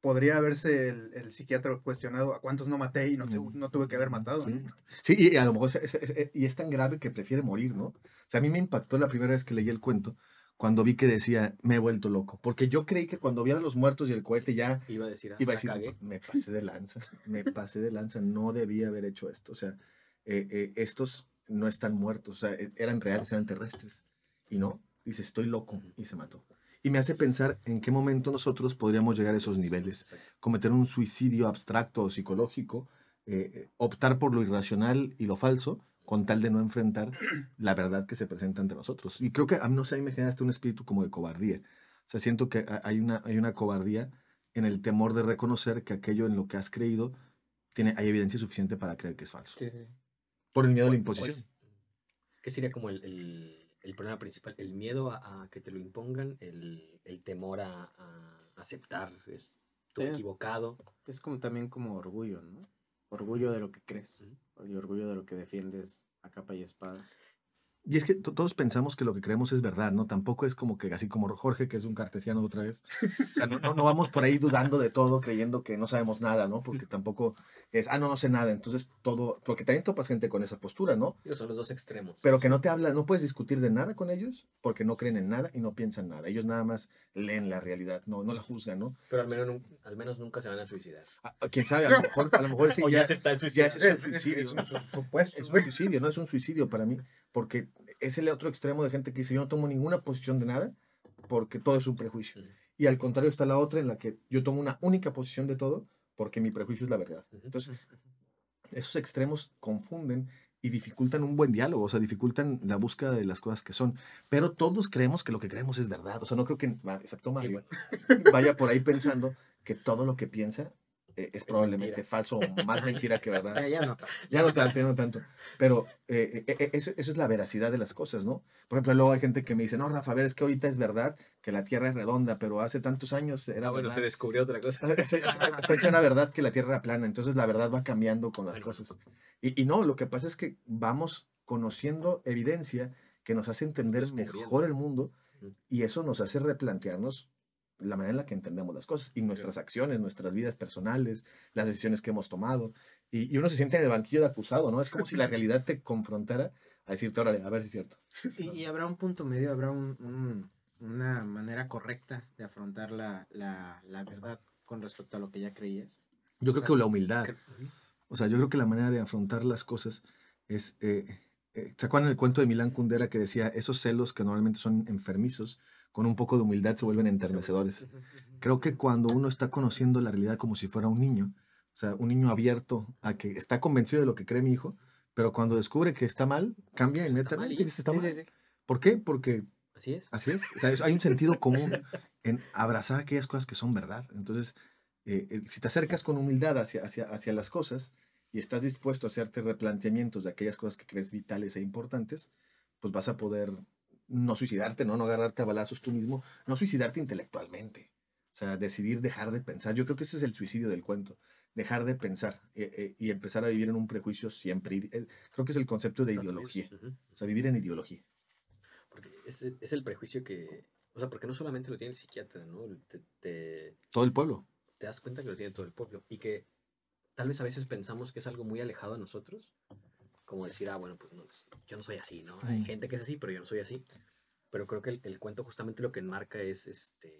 podría haberse el, el psiquiatra cuestionado a cuántos no maté y no, no tuve que haber matado, Sí. ¿no? Sí, y a lo mejor es, es- es- y es tan grave que prefiere morir, ¿no? O sea, a mí me impactó la primera vez que leí el cuento cuando vi que decía, me he vuelto loco. Porque yo creí que cuando viera los muertos y el cohete ya Iba a decir, ah, iba a decir, me pasé de lanza, <laughs> me pasé de lanza, no debía haber hecho esto. O sea, eh, eh, estos no están muertos, o sea, e- eran reales, eran terrestres. Y no, dice, estoy loco y se mató. Y me hace pensar en qué momento nosotros podríamos llegar a esos niveles Exacto. cometer un suicidio abstracto o psicológico, eh, eh, optar por lo irracional y lo falso, con tal de no enfrentar la verdad que se presenta ante nosotros. Y creo que a mí, no sé, a mí me genera hasta un espíritu como de cobardía. O sea, siento que ha- hay una, hay una cobardía en el temor de reconocer que aquello en lo que has creído tiene, hay evidencia suficiente para creer que es falso. Sí, sí. Por el miedo a la ¿Cuál- imposición. ¿Qué sería como el, el- el problema principal? El miedo a, a que te lo impongan, el, el temor a, a aceptar, es tú Sí. equivocado. Es como también como orgullo, ¿no? Orgullo de lo que crees. Y orgullo de lo que defiendes a capa y espada. Y es que to- todos pensamos que lo que creemos es verdad, ¿no? Tampoco es como que, así como Jorge, que es un cartesiano otra vez. O sea, no, no, no vamos por ahí dudando de todo, creyendo que no sabemos nada, ¿no? <laughs> Porque tampoco es, ah, no, no sé nada. Entonces todo, porque también topas gente con esa postura, ¿no? Digo, son los dos extremos. Pero que no te habla, no puedes discutir de nada con ellos porque no creen en nada y no piensan nada. Ellos nada más leen la realidad, no, no la juzgan, ¿no? Pero al menos, al menos nunca se van a suicidar. Quién sabe, a lo mejor, a lo mejor <laughs> sí o ya, ya se están ya suicidando. ese es un <laughs> suicidio. es un suicidio, no es un suicidio para mí, porque es el otro extremo de gente que dice yo no tomo ninguna posición de nada porque todo es un prejuicio. Y al contrario está la otra en la que yo tomo una única posición de todo porque mi prejuicio es la verdad. Entonces, esos extremos confunden y dificultan un buen diálogo, o sea, dificultan la búsqueda de las cosas que son. Pero todos creemos que lo que creemos es verdad. O sea, no creo que, excepto Sí, Mario, bueno. <laughs> vaya por ahí pensando que todo lo que piensa eh, es probablemente mentira. falso o más mentira que verdad. <laughs> Ya, no. tanto. Ya no tanto, ya no tanto. Pero eh, eh, eh, eso, eso es la veracidad de las cosas, ¿no? Por ejemplo, luego hay gente que me dice, no, Rafa, a ver, es que ahorita es verdad que la Tierra es redonda, pero hace tantos años era Ah, bueno, se verdad. descubrió otra cosa. <laughs> Hasta hecho era verdad que la Tierra era plana, entonces la verdad va cambiando con las Ay, cosas. Y, y no, lo que pasa es que vamos conociendo evidencia que nos hace entender mejor el mundo y eso nos hace replantearnos la manera en la que entendemos las cosas y nuestras acciones, nuestras vidas personales, las decisiones que hemos tomado. Y, y uno se siente en el banquillo de acusado, ¿no? Es como si la <laughs> realidad te confrontara a decirte, órale, a ver si es cierto. Y, y habrá un punto medio, habrá un, un- una manera correcta de afrontar la, la, la verdad con respecto a lo que ya creías. Yo O creo sea, que la humildad. O sea, yo creo que la manera de afrontar las cosas es... Eh, eh, ¿Se acuerdan el cuento de Milán Kundera que decía, esos celos que normalmente son enfermizos, con un poco de humildad se vuelven enternecedores? Creo que cuando uno está conociendo la realidad como si fuera un niño, o sea, un niño abierto a que está convencido de lo que cree mi hijo, pero cuando descubre que está mal, cambia Pues inmediatamente y dice, está Sí, mal. sí, sí. ¿Por qué? Porque Así es. Así es. O sea, es- hay un sentido común <laughs> en abrazar aquellas cosas que son verdad. Entonces, eh, eh, si te acercas con humildad hacia, hacia, hacia las cosas y estás dispuesto a hacerte replanteamientos de aquellas cosas que crees vitales e importantes, pues vas a poder no suicidarte, ¿no? No agarrarte a balazos tú mismo, no suicidarte intelectualmente. O sea, decidir dejar de pensar. Yo creo que ese es el suicidio del cuento. Dejar de pensar eh, eh, y empezar a vivir en un prejuicio siempre. eh, Creo que es el concepto de ideología. O sea, vivir en ideología. Porque es, es el prejuicio que. O sea, porque no solamente lo tiene el psiquiatra, ¿no? Te, te, Todo el pueblo. te das cuenta que lo tiene todo el pueblo. Y que tal vez a veces pensamos que es algo muy alejado a nosotros, como decir, ah, bueno, pues no, yo no soy así, ¿no? Hay Mm. gente que es así, pero yo no soy así. Pero creo que el, el cuento justamente lo que enmarca es, este,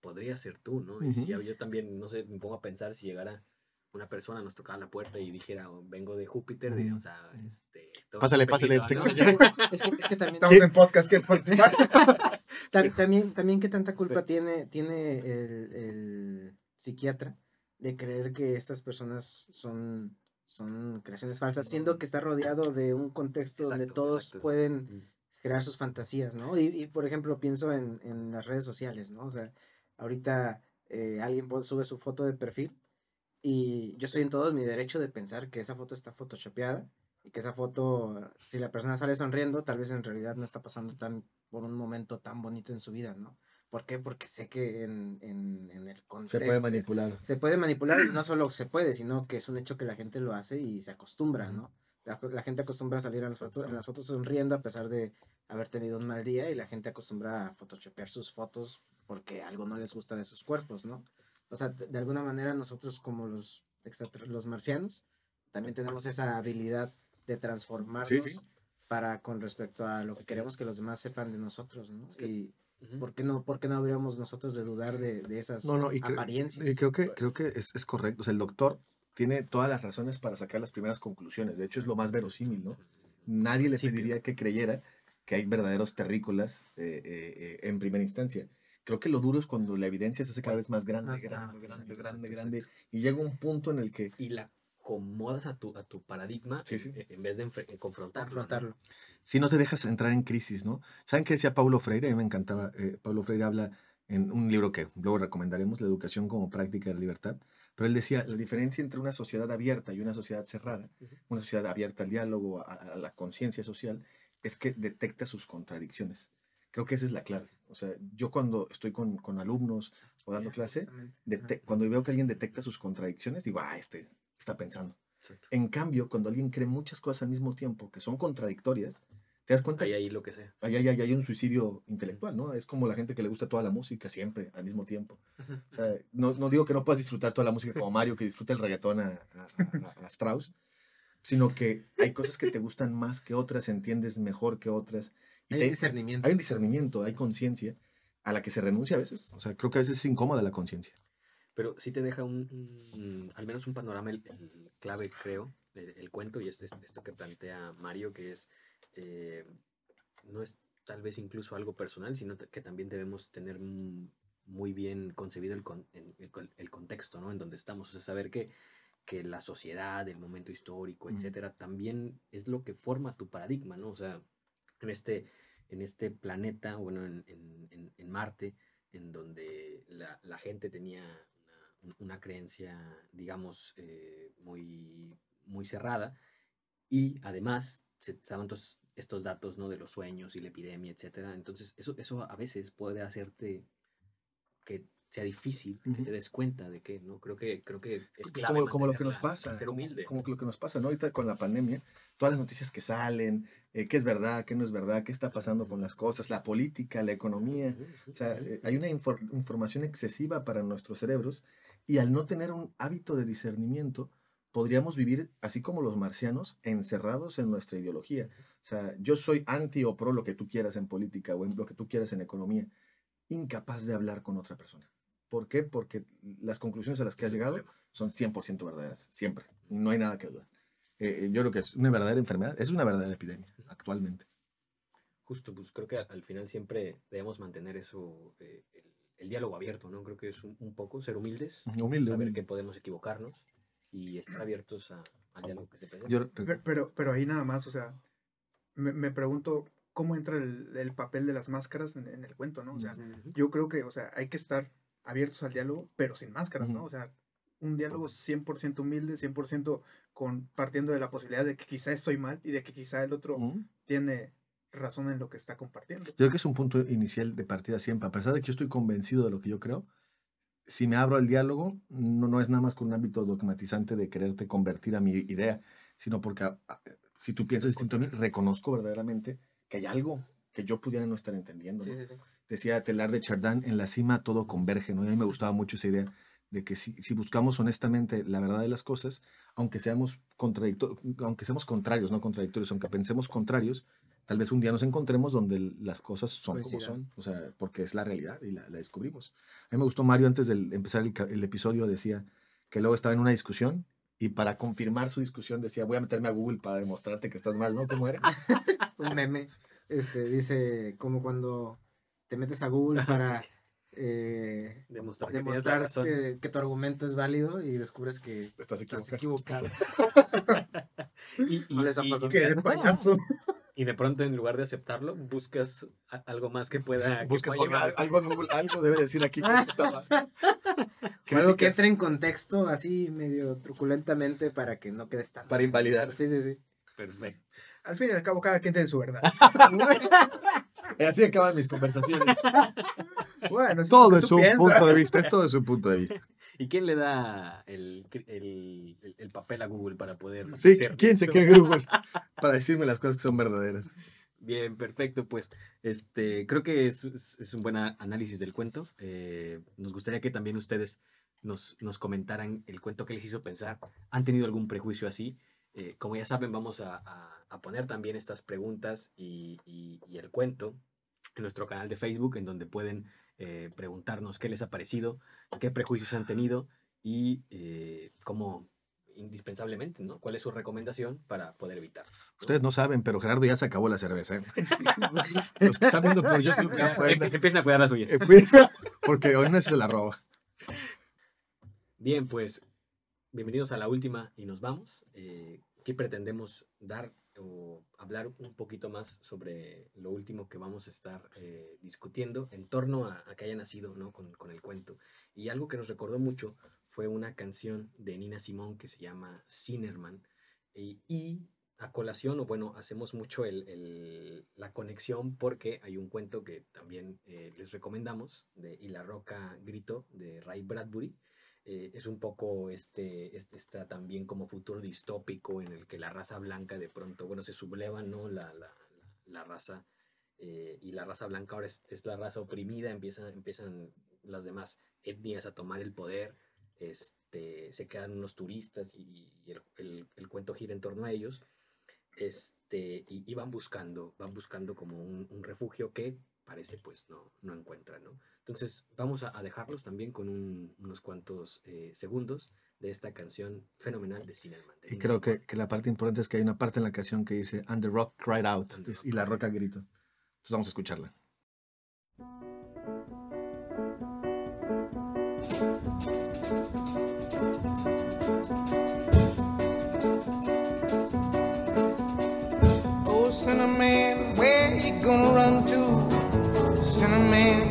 podría ser tú, ¿no? Y Ujú. yo, yo también, no sé, me pongo a pensar si llegara una persona, nos tocara la puerta y dijera, "Oh, vengo de Júpiter, digamos, o sea, este... Pásale, pásale, tengo ¿no? ya- <laughs> Es que, es que también, Estamos en podcast, <laughs> tam- también, también qué tanta culpa tiene, tiene el, el psiquiatra de creer que estas personas son, son creaciones falsas, siendo que está rodeado de un contexto donde todos exacto, pueden crear sus fantasías, ¿no? Y, y, por ejemplo, pienso en, en las redes sociales, ¿no? O sea, ahorita eh, alguien sube su foto de perfil y yo estoy en todo mi derecho de pensar que esa foto está photoshopeada y que esa foto, si la persona sale sonriendo, tal vez en realidad no está pasando tan por un momento tan bonito en su vida, ¿no? ¿Por qué? Porque sé que en, en, en el Se contexto... puede manipular. Se puede manipular y no <clears throat> solo se puede, sino que es un hecho que la gente lo hace y se acostumbra, ¿no? La, la gente acostumbra a salir a las, fotos, en las fotos sonriendo a pesar de haber tenido un mal día y la gente acostumbra a photoshopear sus fotos porque algo no les gusta de sus cuerpos, ¿no? O sea, de, alguna manera nosotros como los, los marcianos también tenemos esa habilidad de transformarnos para con respecto a lo que queremos que los demás sepan de nosotros, ¿no? que- Y. ¿por qué no, por qué no habríamos nosotros de dudar de, de esas No, no, y, cre- apariencias? y creo que, creo que es, es correcto. O sea, el doctor tiene todas las razones para sacar las primeras conclusiones. De hecho, es lo más verosímil, ¿no? Nadie le Sí, pediría que creyera que hay verdaderos terrícolas eh, eh, eh, en primera instancia. Creo que lo duro es cuando la evidencia se hace cada vez más grande, Más- grande, grande, grande, grande, y llega un punto en el que y la acomodas a tu, a tu paradigma Sí, en, sí. en vez de en confrontarlo. ¿no? confrontarlo. si no te dejas entrar en crisis, ¿no? ¿Saben qué decía Paulo Freire? A mí me encantaba. eh, Paulo Freire habla en un libro que luego recomendaremos, La educación como práctica de la libertad. Pero él decía, la diferencia entre una sociedad abierta y una sociedad cerrada, Ujú. una sociedad abierta al diálogo, a, a la conciencia social, es que detecta sus contradicciones. Creo que esa es la clave. O sea, yo cuando estoy con, con alumnos o dando clase, cuando veo que alguien detecta sus contradicciones, digo, ah, este está pensando. Exacto. En cambio, cuando alguien cree muchas cosas al mismo tiempo que son contradictorias, te das cuenta Ahí, ahí lo que sea. hay, hay un suicidio intelectual, ¿no? Es como la gente que le gusta toda la música siempre, al mismo tiempo. O sea, no, no digo que no puedas disfrutar toda la música como Mario, que disfruta el reggaetón a, a- a- a Strauss, sino que hay cosas que te gustan más que otras, entiendes mejor que otras. Y Hay te- discernimiento. hay un discernimiento, hay conciencia a la que se renuncia a veces. O sea, creo que a veces es incómoda la conciencia. Pero sí te deja un, un- al menos un panorama el, el clave, creo, el, el cuento y es, es- esto que plantea Mario, que es, eh, no es tal vez incluso algo personal, sino que también debemos tener mm, muy bien concebido el, con- el, el con- el contexto, ¿no? En donde estamos, o sea, saber que, que la sociedad, el momento histórico, Mm. etcétera, también es lo que forma tu paradigma, ¿no? O sea, en este, en este planeta, bueno, en, en- en- en Marte, en donde la, la gente tenía una, un- una creencia, digamos, eh, muy, muy cerrada, y además se estaban todos estos datos, ¿no? De los sueños y la epidemia, etcétera. Entonces, eso, eso a veces puede hacerte que sea difícil que Ujú. te des cuenta de que, ¿no? Creo que, creo que es Pues como, como lo que nos pasa, Ser humilde. como que lo que nos pasa, ¿no? Ahorita con la pandemia, todas las noticias que salen, eh, qué es verdad, qué no es verdad, qué está pasando con las cosas, la política, la economía. O sea, eh, hay una infor- información excesiva para nuestros cerebros y al no tener un hábito de discernimiento, podríamos vivir así como los marcianos, encerrados en nuestra ideología. O sea, yo soy anti o pro lo que tú quieras en política o en lo que tú quieras en economía, incapaz de hablar con otra persona. ¿Por qué? Porque las conclusiones a las que has llegado son 100% verdaderas, siempre. Y no hay nada que dudar. Eh, eh, yo creo que es una verdadera enfermedad, es una verdadera epidemia actualmente. Justo, pues creo que al- al final siempre debemos mantener eso, eh, el, el diálogo abierto, ¿no? Creo que es un, un poco ser humildes, Humilde, saber humilde. que podemos equivocarnos y estar abiertos a- al diálogo que se presenta. Yo Pero, pero, ahí nada más, o sea, me, me pregunto cómo entra el, el papel de las máscaras en, en el cuento, ¿no? O sea, yo creo que, o sea, hay que estar abiertos al diálogo, pero sin máscaras, ¿no? O sea, un diálogo 100% humilde, 100% con, partiendo de la posibilidad de que quizá estoy mal y de que quizá el otro tiene razón en lo que está compartiendo. Yo creo que es un punto inicial de partida siempre. A pesar de que yo estoy convencido de lo que yo creo, si me abro al diálogo, no, no es nada más con un ámbito dogmatizante de quererte convertir a mi idea, sino porque a- a- si tú piensas distinto a mí, reconozco verdaderamente que hay algo que yo pudiera no estar entendiendo. Sí, ¿no? sí, sí. Decía Telar de Chardin, en la cima todo converge, ¿no? Y a mí me gustaba mucho esa idea de que si, si buscamos honestamente la verdad de las cosas, aunque seamos, aunque seamos contrarios, no contradictorios, aunque pensemos contrarios, tal vez un día nos encontremos donde las cosas son como son, o sea, porque es la realidad y la, la descubrimos. A mí me gustó Mario antes de empezar el, ca- el episodio, decía que luego estaba en una discusión y para confirmar su discusión decía, voy a meterme a Google para demostrarte que estás mal, ¿no? ¿Cómo era? <laughs> un meme, este, dice como cuando te metes a Google <laughs> para eh, Demostrar que demostrar tu argumento es válido y descubres que Estás estás equivocado. <laughs> Y, y- No les ha y- pasado. Que de payaso. Y de pronto, en lugar de aceptarlo, buscas algo más que pueda. que Buscas pueda algo, algo debe decir aquí que. <laughs> O algo que entre en contexto así medio truculentamente para que no quedes tan... para invalidar. Sí, sí, sí. Perfecto. Al fin y al cabo, cada quien tiene su verdad. <laughs> Así acaban mis conversaciones. Bueno, es Todo es piensas. punto de vista, es todo es un punto de vista. ¿Y quién le da el, el- el- el papel a Google para poder. Sí, hacer ¿quién se eso? cree Google para decirme las cosas que son verdaderas? Bien, perfecto. Pues este, creo que es, es- un buen análisis del cuento. Eh, nos gustaría que también ustedes nos, nos comentaran el cuento que les hizo pensar. ¿Han tenido algún prejuicio así? Eh, como ya saben, vamos a, a- a poner también estas preguntas y, y- y el cuento en nuestro canal de Facebook, en donde pueden eh, preguntarnos qué les ha parecido, qué prejuicios han tenido y eh, cómo indispensablemente, ¿no? ¿Cuál es su recomendación para poder evitar? Ustedes no saben, pero Gerardo ya se acabó la cerveza. ¿eh? <laughs> Los que están viendo por YouTube ya pueden. Empiecen a cuidar las suyas. Fui- <laughs> Porque hoy no se la roba. Bien, pues bienvenidos a la última y nos vamos. Eh, ¿Qué pretendemos dar hablar un poquito más sobre lo último que vamos a estar eh, discutiendo en torno a, a que haya nacido ¿no? con, con el cuento? Y algo que nos recordó mucho fue una canción de Nina Simón que se llama Sinnerman. Y, y a colación, o bueno, hacemos mucho el- el- la conexión porque hay un cuento que también eh, les recomendamos de Y la Roca Grito de Ray Bradbury eh, es un poco este, está también como futuro distópico en el que la raza blanca de pronto, bueno, se subleva, ¿no? La, la, la- raza eh, y la raza blanca ahora es, la raza oprimida, empiezan, empiezan las demás etnias a tomar el poder, este, se quedan unos turistas y, el, el- cuento gira en torno a ellos, este, y, y van buscando, van buscando como un, un refugio que parece pues no, no encuentran, ¿no? Entonces vamos a, a dejarlos también con un- unos cuantos eh, segundos de esta canción fenomenal de Cinnamon. de Y creo que, la parte importante es que hay una parte en la canción que dice And the rock cried out. And the es- rock y la cried roca gritó. Entonces vamos a escucharla. Oh, Cinnamon, where you gonna run to? Cinnamon,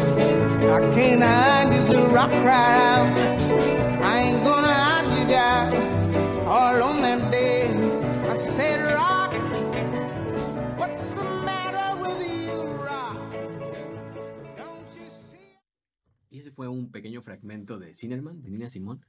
I can't hide the rock out. I ain't gonna hide you down all on that day. I said, Rock, what's the matter with you, Rock? Don't you see? Y ese fue un pequeño fragmento de Cinnamon, de Nina Simón.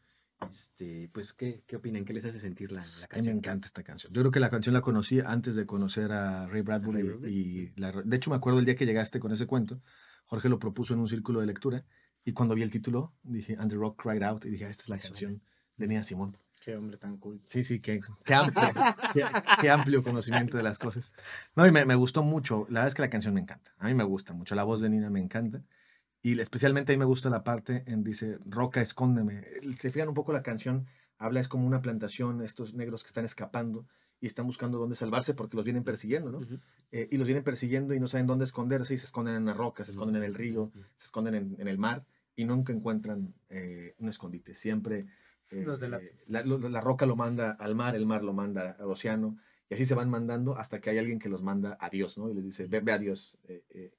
Este, pues, ¿qué, qué opinan? ¿Qué les hace sentir la, la A mí me canción? encanta esta canción. Yo creo que la canción la conocí antes de conocer a Ray Bradbury. Ray Bradbury. y la- de hecho, me acuerdo el día que llegaste con ese cuento. Jorge lo propuso en un círculo de lectura. Y cuando vi el título, dije And the rock cried out. Y dije, "Ah, esta es la canción de Nina Simón. Qué hombre tan cool. Sí, sí, qué, qué amplio, qué, qué amplio conocimiento de las cosas. No, y me, me gustó mucho. La verdad es que la canción me encanta. A mí me gusta mucho. La voz de Nina me encanta. Y especialmente a mí me gusta la parte en dice, Roca, escóndeme. Se fijan un poco la canción, habla, es como una plantación, estos negros que están escapando y están buscando dónde salvarse porque los vienen persiguiendo, ¿no? Eh, y los vienen persiguiendo y no saben dónde esconderse y se esconden en las rocas, se esconden en el río, se esconden en, en el mar y nunca encuentran eh, un escondite. Siempre eh, Los la, lo- la roca lo manda al mar, el mar lo manda al océano Y así se van mandando hasta que hay alguien que los manda a Dios, ¿no? Y les dice, ve, ve a Dios.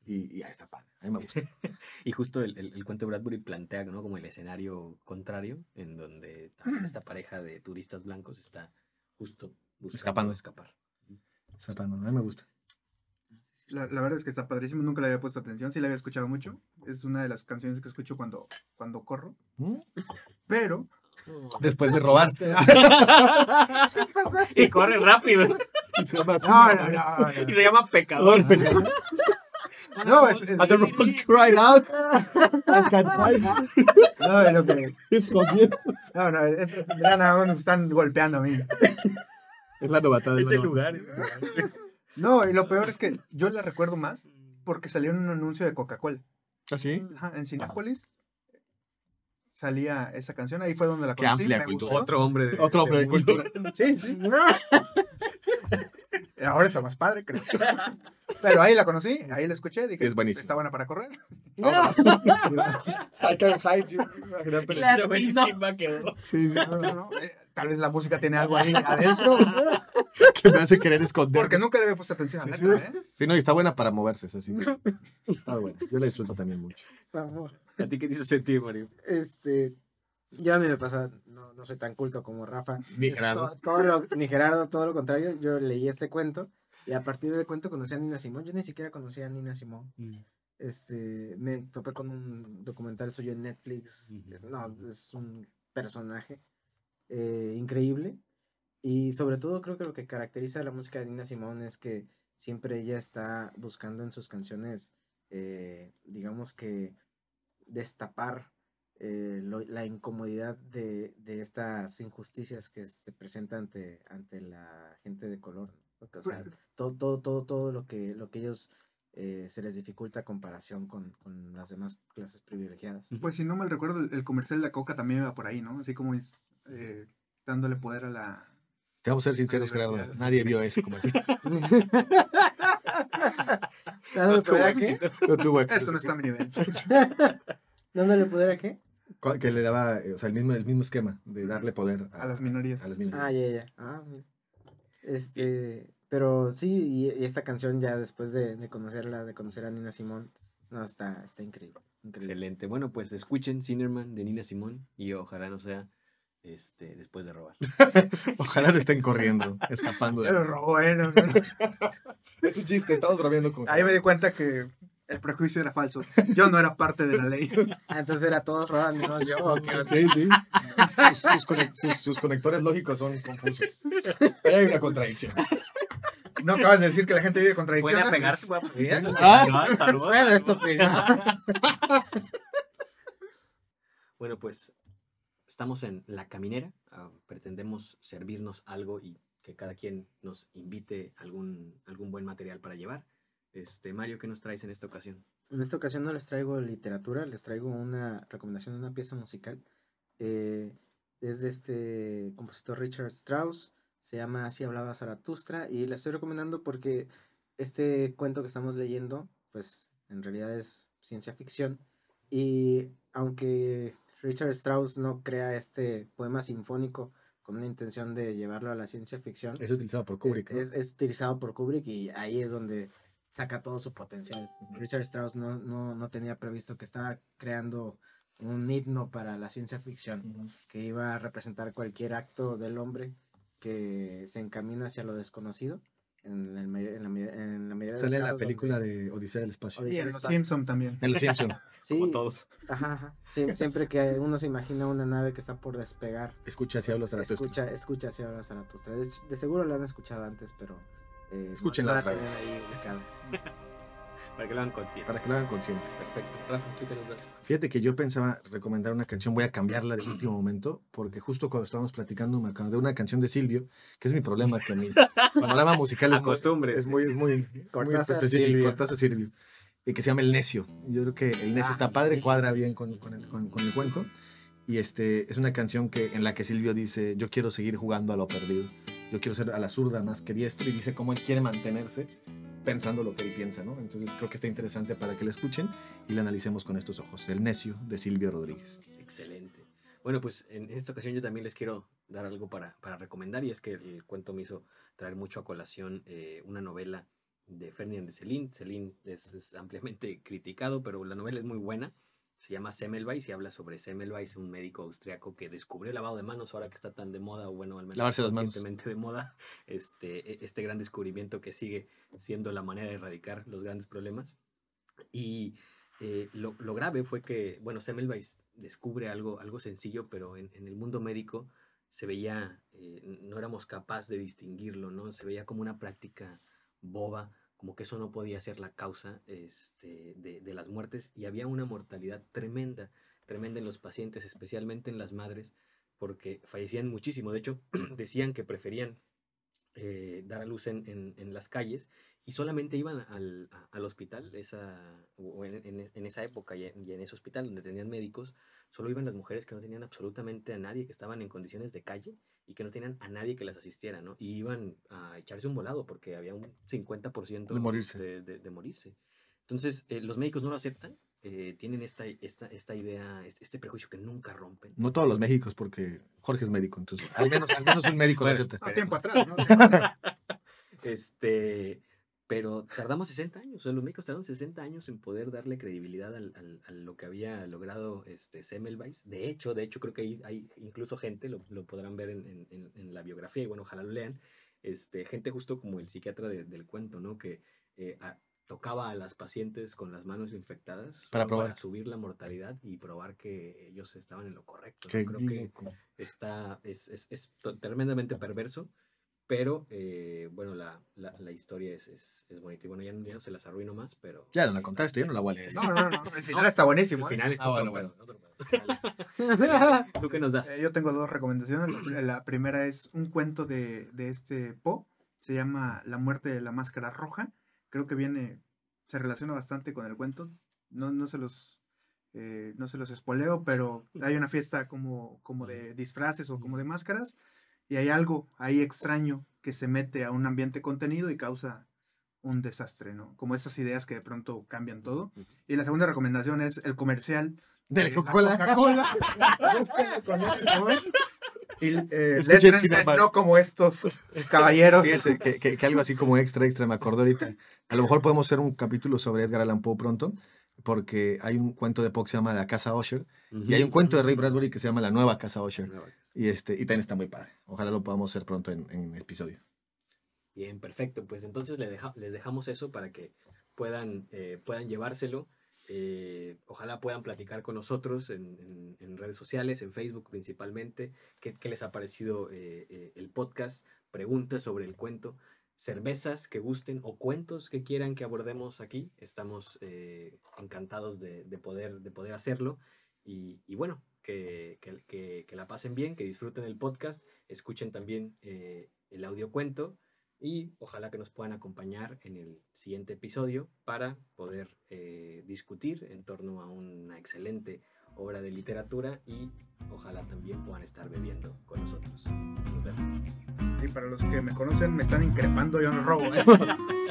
y, y ahí está padre. A mí me gusta. <laughs> Y justo el, el- el cuento de Bradbury plantea ¿no? como el escenario contrario, en donde también <clears throat> esta pareja de turistas blancos está justo buscando Escapando. escapar. Zapando, a mí me gusta. La, la verdad es que está padrísimo, nunca le había puesto atención, sí la había escuchado mucho. Es una de las canciones que escucho cuando, cuando corro. ¿Mm? Pero, Después de robar. <laughs> y corre rápido. Se llama no, no, no, no. Y se llama pecador. <laughs> <laughs> No, es, the cried out. I can't fight. no, es lo que- Escondiendo. no, no, es, es- ya nada más me están golpeando a mí. Es la novatada. es la Ese novatada. lugar. <laughs> No, y lo peor es que yo la recuerdo más porque salió en un anuncio de Coca-Cola. ¿Ah, sí? Ajá, en Cinépolis salía esa canción, ahí fue donde la Qué conocí. amplia me cultura. gustó. Otro hombre de, Otro hombre de mundo. cultura. <laughs> Sí, sí. <laughs> Ahora está más padre, creo. Pero ahí la conocí, ahí la escuché, dije, Es buenísimo. está buena para correr. I can't fight you. Está buenísima quedó. Sí, sí. No, no, no, eh, tal vez la música tiene algo ahí <laughs> adentro, <laughs> Que me hace querer esconder. porque nunca le había puesto atención a la Sí, letra, sí. ¿eh? Sí, no, y está buena para moverse, es así. <laughs> Está buena. Yo la disfruto también mucho. ¿A ti qué te hizo sentir, Mario? Este, yo a mí me pasa, no, no soy tan culto como Rafa. Ni Gerardo. to- todo lo- ni Gerardo, todo lo contrario. Yo leí este cuento y a partir del cuento conocí a Nina Simón. Yo ni siquiera conocía a Nina Simón. Este, me topé con un documental suyo en Netflix. No, es un personaje eh, increíble. Y sobre todo creo que lo que caracteriza a la música de Nina Simón es que siempre ella está buscando en sus canciones, eh, digamos que destapar eh, lo- la incomodidad de, de estas injusticias que se presentan ante, ante la gente de color. ¿no? Porque, o sea, Pues todo, todo, todo, todo lo que, lo que ellos eh, se les dificulta a comparación con, con las demás clases privilegiadas. Pues si no mal recuerdo, el, el comercial de la coca también iba por ahí, ¿no? Así como eh, dándole poder a la... Te vamos a ser sinceros, Gerardo. Nadie vio eso como así. <laughs> <laughs> ¿Dándole poder a qué? No tuvo éxito. Esto no está a mi nivel. ¿Dándole poder a qué? Que le daba, eh, o sea, el mismo, el mismo esquema de darle poder A las minorías. A las minorías. Ah, ya, ya. Ah. Este, pero sí, y, y esta canción ya después de, de conocerla, de conocer a Nina Simón, no, está, está increíble. increíble. Excelente. Bueno, pues escuchen Sinnerman de Nina Simón y ojalá no sea este, después de robar. <laughs> Ojalá no estén corriendo, escapando. Lo De... robó, ¿eh? No, no, no. <laughs> Es un chiste, estamos bromeando con. Ahí me di cuenta que el prejuicio era falso. Yo no era parte de la ley. <laughs> Ah, entonces era todos roban menos yo. ¿o qué? Sí, sí. Sus, sus conec- sus- sus conectores lógicos son confusos. Ahí hay una contradicción. No acabas de decir que la gente vive ¿Puede contradicciones. apegarse? ¿Puede apegarse? Ah. No, saludos. Bueno, esto pues, Bueno, pues estamos en La Caminera. ah, pretendemos servirnos algo y que cada quien nos invite algún, algún buen material para llevar. Este, Mario, ¿qué nos traes en esta ocasión? En esta ocasión no les traigo literatura, les traigo una recomendación de una pieza musical. Eh, es de este compositor Richard Strauss, se llama Así hablaba Zaratustra y la estoy recomendando porque este cuento que estamos leyendo, pues en realidad es ciencia ficción y aunque Richard Strauss no crea este poema sinfónico con una intención de llevarlo a la ciencia ficción, Es utilizado por Kubrick. ¿no? es, es utilizado por Kubrick y ahí es donde saca todo su potencial. Richard Strauss no, no, no tenía previsto que estaba creando un himno para la ciencia ficción que iba a representar cualquier acto del hombre que se encamina hacia lo desconocido. En, el en la, en la mayoría de Sale en la película donde- de Odisea del Espacio. Y en los. Simpson <laughs> también. En Los Simpsons. Sí, Como todos. ajá, ajá. Sie- siempre que uno se imagina una nave que está por despegar, Escucha si hablas Zaratustra. escucha, escucha hacia ahora Zaratustra. De, de seguro la han escuchado antes, pero eh, Escúchenla no la otra vez. ahí ubicada. <laughs> Para que lo hagan consciente. Para que lo hagan consciente. Perfecto. Rafa, ¿tú das? Fíjate que yo pensaba recomendar una canción, voy a cambiarla de <clears throat> último momento, porque justo cuando estábamos platicando me acordé de una canción de Silvio, que es mi problema, que mi <laughs> panorama musical es muy, Acostumbres. es muy, es muy, muy específico, Silvio. Cortázar Silvio, y que se llama El Necio. Yo creo que El Necio Ah, está padre, buenísimo. cuadra bien con, con el, con- con el cuento, y este, es una canción que, en la que Silvio dice, yo quiero seguir jugando a lo perdido, yo quiero ser a la zurda más que diestro, y dice cómo él quiere mantenerse pensando lo que él piensa, ¿no? Entonces creo que está interesante para que la escuchen y la analicemos con estos ojos. El necio de Silvio Rodríguez. Excelente. Bueno, pues en esta ocasión yo también les quiero dar algo para, para recomendar y es que el cuento me hizo traer mucho a colación eh, una novela de Ferdinand de Celine. Celine es, es ampliamente criticado, pero la novela es muy buena. Se llama Semmelweis y habla sobre Semmelweis, un médico austriaco que descubrió el lavado de manos ahora que está tan de moda, o bueno, al menos Lavarse de moda, este, e- este gran descubrimiento que sigue siendo la manera de erradicar los grandes problemas. Y eh, lo, lo grave fue que, bueno, Semmelweis descubre algo, algo sencillo, pero en, en el mundo médico se veía, eh, no éramos capaces de distinguirlo, ¿no? Se veía como una práctica boba, como que eso no podía ser la causa este, de, las muertes y había una mortalidad tremenda, tremenda en los pacientes, especialmente en las madres, porque fallecían muchísimo. De hecho, <clears throat> decían que preferían eh, dar a luz en, las calles y solamente iban al, hospital esa, en, esa época en, y en ese hospital donde tenían médicos, solo iban las mujeres que no tenían absolutamente a nadie, que estaban en condiciones de calle y que no tenían a nadie que las asistiera, ¿no? Y iban a echarse un volado porque había un 50% De morirse. De, de- de morirse. Entonces, eh, los médicos no lo aceptan, eh, tienen esta, esta, esta idea, este, este prejuicio que nunca rompen. No todos los médicos, porque Jorge es médico, entonces al menos, al menos un médico lo acepta. No, tiempo atrás, ¿no? <laughs> <laughs> Este, pero tardamos 60 años, o sea, los médicos tardaron 60 años en poder darle credibilidad al- al- a lo que había logrado este Semmelweis. De hecho, de hecho, creo que hay, hay incluso gente, lo, lo podrán ver en, en- la biografía, y bueno, ojalá lo lean, este, gente justo como el psiquiatra de- del cuento, ¿no? Que eh, a- tocaba a las pacientes con las manos infectadas Para subir la mortalidad y probar que ellos estaban en lo correcto. ¿no? Qué Creo que está, es, es, es tremendamente perverso, pero eh, bueno, la, la, la historia es, es, es bonita. Y bueno, ya, no- ya no se las arruino más, pero... Ya no la está, contaste, yo no la voy a leer. No, no, no. El final está buenísimo. El ¿eh? final es Ah, otro bueno, pedo. <laughs> <laughs> ¿Tú qué nos das? Eh, yo tengo dos recomendaciones. La pr- La primera es un cuento de, de este Poe. Se llama La muerte de la máscara roja. Creo que viene, se relaciona bastante con el cuento. No, no se los eh, no se los espoleo, pero hay una fiesta como, como de disfraces o como de máscaras. Y hay algo ahí extraño que se mete a un ambiente contenido y causa un desastre, ¿no? Como esas ideas que de pronto cambian todo. Y la segunda recomendación es el comercial De la la Coca-Cola. <laughs> Y eh, no como estos caballeros. <laughs> Fíjense que, que- que algo así como extra, extra, me acordé ahorita. A lo mejor podemos hacer un capítulo sobre Edgar Allan Poe pronto, porque hay un cuento de Poe que se llama La Casa Usher, y hay un cuento de Ray Bradbury que se llama La Nueva Casa Usher. Y, este, y también está muy padre. Ojalá lo podamos hacer pronto en, en episodio. Bien, perfecto. Pues entonces deja- les dejamos eso para que puedan, eh, puedan llevárselo. Eh, ojalá puedan platicar con nosotros en, en- en redes sociales, en Facebook principalmente, qué, qué les ha parecido eh, el podcast, preguntas sobre el cuento, cervezas que gusten o cuentos que quieran que abordemos aquí. Estamos eh, encantados de, de poder, de poder hacerlo. Y, bueno, que, que- que- que la pasen bien, que disfruten el podcast, escuchen también eh, el audio cuento y ojalá que nos puedan acompañar en el siguiente episodio para poder eh, discutir en torno a una excelente obra de literatura y ojalá también puedan estar bebiendo con nosotros. Nos vemos. Y para los que me conocen, me están increpando, yo no robo. ¿eh? <laughs>